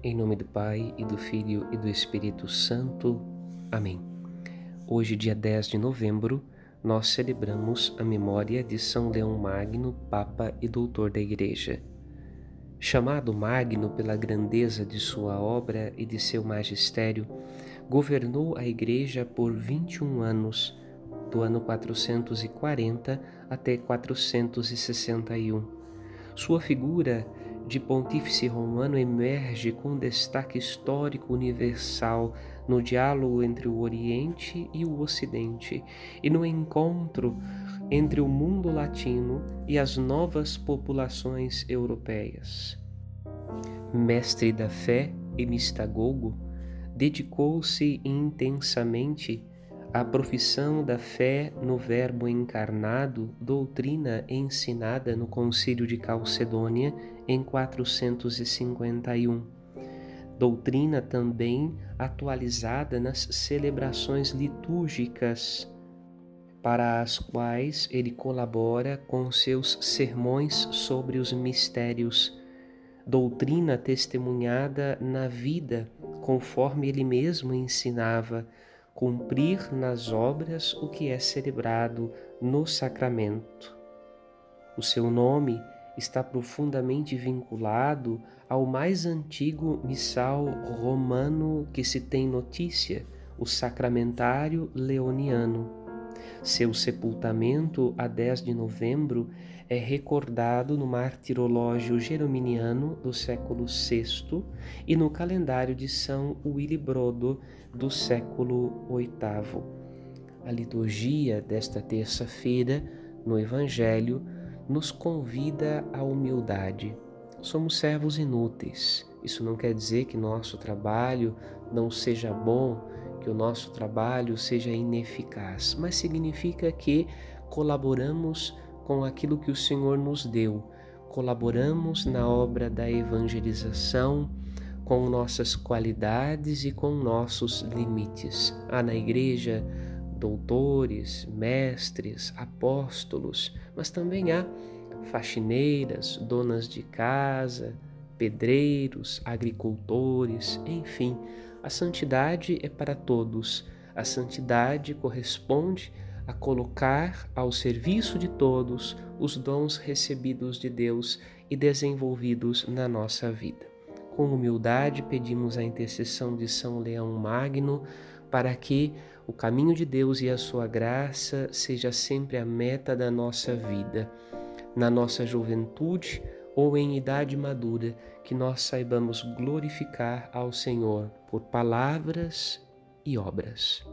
Em nome do Pai e do Filho e do Espírito Santo. Amém. Hoje, dia 10 de novembro, nós celebramos a memória de São Leão Magno, Papa e Doutor da Igreja. Chamado Magno pela grandeza de sua obra e de seu magistério, governou a Igreja por 21 anos, do ano 440 até 461. Sua figura de pontífice romano emerge com destaque histórico universal no diálogo entre o Oriente e o Ocidente e no encontro entre o mundo latino e as novas populações europeias. Mestre da fé e mistagogo, dedicou-se intensamente a profissão da fé no Verbo encarnado, doutrina ensinada no Concílio de Calcedônia em 451. Doutrina também atualizada nas celebrações litúrgicas, para as quais ele colabora com seus sermões sobre os mistérios. Doutrina testemunhada na vida, conforme ele mesmo ensinava cumprir nas obras o que é celebrado no sacramento. O seu nome está profundamente vinculado ao mais antigo missal romano que se tem notícia, o Sacramentário Leoniano. Seu sepultamento, a 10 de novembro, é recordado no martirológio gerominiano do século VI e no calendário de São Willibrordo do século VIII. A liturgia desta terça-feira, no Evangelho, nos convida à humildade. Somos servos inúteis. Isso não quer dizer que nosso trabalho não seja bom, que o nosso trabalho seja ineficaz, mas significa que colaboramos com aquilo que o Senhor nos deu, colaboramos na obra da evangelização com nossas qualidades e com nossos limites. Há na igreja doutores, mestres, apóstolos, mas também há faxineiras, donas de casa, pedreiros, agricultores, enfim, a santidade é para todos. A santidade corresponde a colocar ao serviço de todos os dons recebidos de Deus e desenvolvidos na nossa vida. Com humildade pedimos a intercessão de São Leão Magno para que o caminho de Deus e a sua graça seja sempre a meta da nossa vida. Na nossa juventude, ou em idade madura, que nós saibamos glorificar ao Senhor por palavras e obras.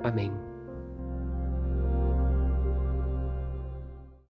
Amém.